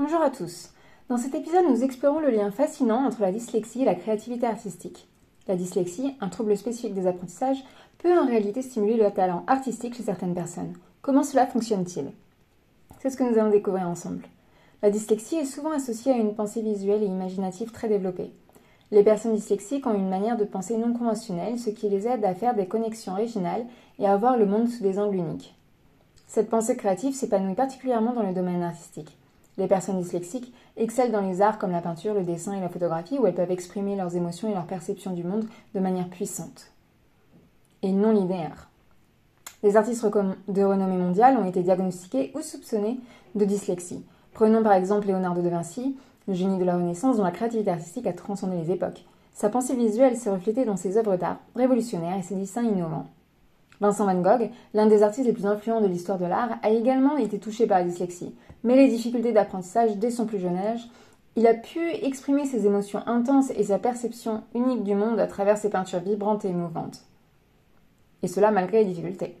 Bonjour à tous. Dans cet épisode, nous explorons le lien fascinant entre la dyslexie et la créativité artistique. La dyslexie, un trouble spécifique des apprentissages, peut en réalité stimuler le talent artistique chez certaines personnes. Comment cela fonctionne-t-il? C'est ce que nous allons découvrir ensemble. La dyslexie est souvent associée à une pensée visuelle et imaginative très développée. Les personnes dyslexiques ont une manière de penser non conventionnelle, ce qui les aide à faire des connexions originales et à voir le monde sous des angles uniques. Cette pensée créative s'épanouit particulièrement dans le domaine artistique. Les personnes dyslexiques excellent dans les arts comme la peinture, le dessin et la photographie, où elles peuvent exprimer leurs émotions et leur perception du monde de manière puissante et non linéaire. Les artistes de renommée mondiale ont été diagnostiqués ou soupçonnés de dyslexie. Prenons par exemple Léonardo de Vinci, le génie de la Renaissance dont la créativité artistique a transcendé les époques. Sa pensée visuelle s'est reflétée dans ses œuvres d'art révolutionnaires et ses dessins innovants. Vincent Van Gogh, l'un des artistes les plus influents de l'histoire de l'art, a également été touché par la dyslexie. Mais les difficultés d'apprentissage dès son plus jeune âge, il a pu exprimer ses émotions intenses et sa perception unique du monde à travers ses peintures vibrantes et émouvantes. Et cela malgré les difficultés.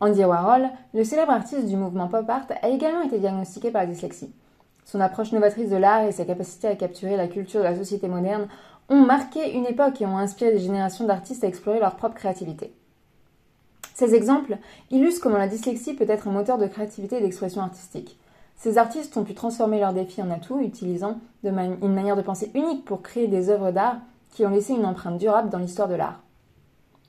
Andy Warhol, le célèbre artiste du mouvement pop art, a également été diagnostiqué par la dyslexie. Son approche novatrice de l'art et sa capacité à capturer la culture de la société moderne ont marqué une époque et ont inspiré des générations d'artistes à explorer leur propre créativité. Ces exemples illustrent comment la dyslexie peut être un moteur de créativité et d'expression artistique. Ces artistes ont pu transformer leurs défis en atouts, utilisant une manière de penser unique pour créer des œuvres d'art qui ont laissé une empreinte durable dans l'histoire de l'art.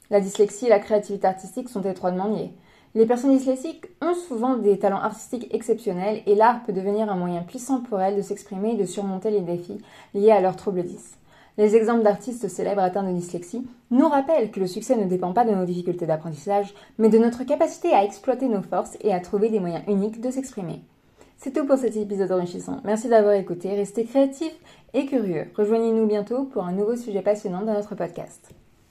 La dyslexie et la créativité artistique sont étroitement liées. Les personnes dyslexiques ont souvent des talents artistiques exceptionnels et l'art peut devenir un moyen puissant pour elles de s'exprimer et de surmonter les défis liés à leur trouble 10. Les exemples d'artistes célèbres atteints de dyslexie nous rappellent que le succès ne dépend pas de nos difficultés d'apprentissage, mais de notre capacité à exploiter nos forces et à trouver des moyens uniques de s'exprimer. C'est tout pour cet épisode enrichissant. Merci d'avoir écouté, restez créatifs et curieux. Rejoignez-nous bientôt pour un nouveau sujet passionnant dans notre podcast.